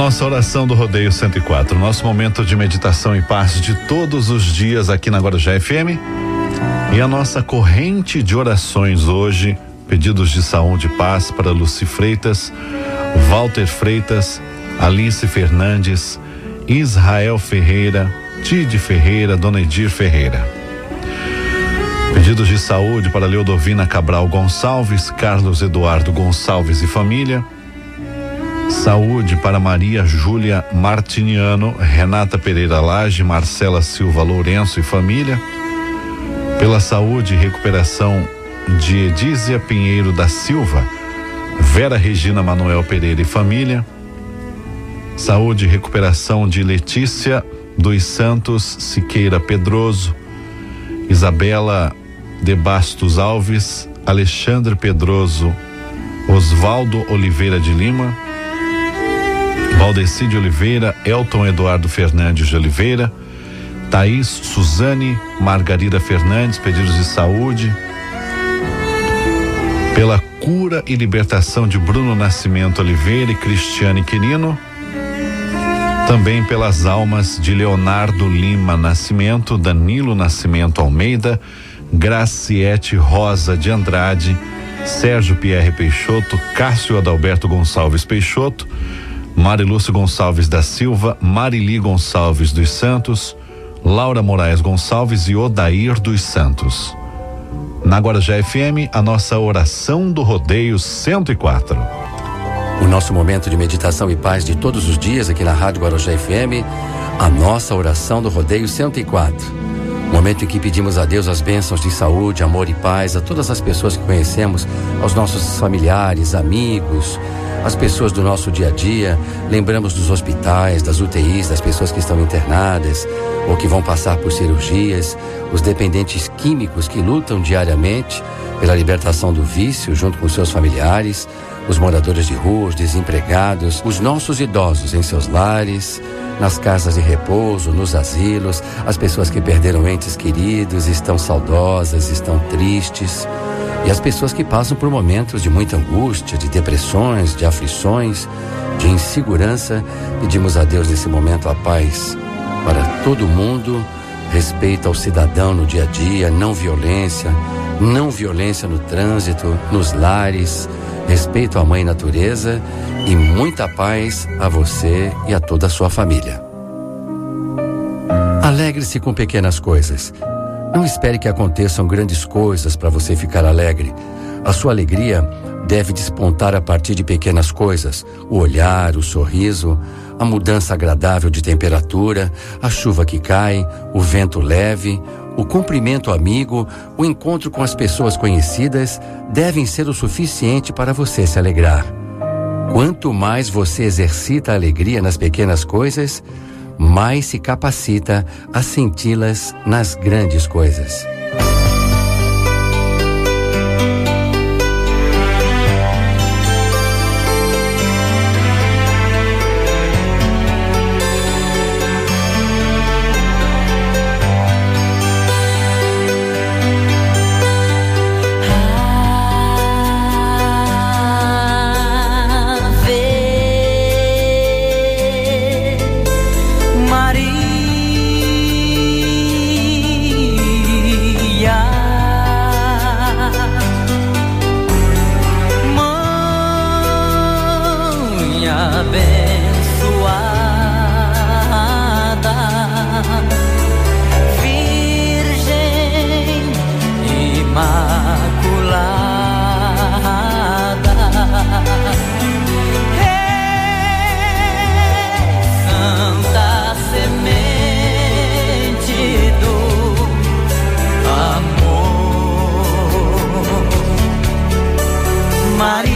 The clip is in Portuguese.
nossa oração do Rodeio 104, nosso momento de meditação e paz de todos os dias aqui na Guarujá FM. E a nossa corrente de orações hoje, pedidos de saúde e paz para Luci Freitas, Walter Freitas, Alice Fernandes, Israel Ferreira, Tide Ferreira, Dona Edir Ferreira. Pedidos de saúde para Leodovina Cabral Gonçalves, Carlos Eduardo Gonçalves e família. Saúde para Maria Júlia Martiniano, Renata Pereira Lage, Marcela Silva Lourenço e família. Pela saúde e recuperação de Edízia Pinheiro da Silva, Vera Regina Manuel Pereira e família. Saúde e recuperação de Letícia dos Santos Siqueira Pedroso, Isabela de Bastos Alves, Alexandre Pedroso, Osvaldo Oliveira de Lima, Valdeci de Oliveira, Elton Eduardo Fernandes de Oliveira, Thaís Suzane, Margarida Fernandes, pedidos de saúde. Pela cura e libertação de Bruno Nascimento Oliveira e Cristiane Quirino. Também pelas almas de Leonardo Lima Nascimento, Danilo Nascimento Almeida, Graciete Rosa de Andrade, Sérgio Pierre Peixoto, Cássio Adalberto Gonçalves Peixoto, Marilúcio Gonçalves da Silva, Marili Gonçalves dos Santos, Laura Moraes Gonçalves e Odair dos Santos. Na Guarujá FM, a nossa oração do Rodeio 104. O nosso momento de meditação e paz de todos os dias aqui na Rádio Guarujá FM, a nossa oração do Rodeio 104. Momento em que pedimos a Deus as bênçãos de saúde, amor e paz a todas as pessoas que conhecemos, aos nossos familiares, amigos, as pessoas do nosso dia a dia. Lembramos dos hospitais, das UTIs, das pessoas que estão internadas ou que vão passar por cirurgias, os dependentes químicos que lutam diariamente pela libertação do vício junto com seus familiares, os moradores de rua, os desempregados, os nossos idosos em seus lares nas casas de repouso, nos asilos, as pessoas que perderam entes queridos estão saudosas, estão tristes. E as pessoas que passam por momentos de muita angústia, de depressões, de aflições, de insegurança, pedimos a Deus nesse momento a paz para todo mundo, respeito ao cidadão no dia a dia, não violência, não violência no trânsito, nos lares, respeito à mãe natureza e muita paz a você e a toda a sua família. Alegre-se com pequenas coisas. Não espere que aconteçam grandes coisas para você ficar alegre. A sua alegria deve despontar a partir de pequenas coisas: o olhar, o sorriso, a mudança agradável de temperatura, a chuva que cai, o vento leve, o cumprimento amigo, o encontro com as pessoas conhecidas devem ser o suficiente para você se alegrar. Quanto mais você exercita a alegria nas pequenas coisas, mais se capacita a senti-las nas grandes coisas. María.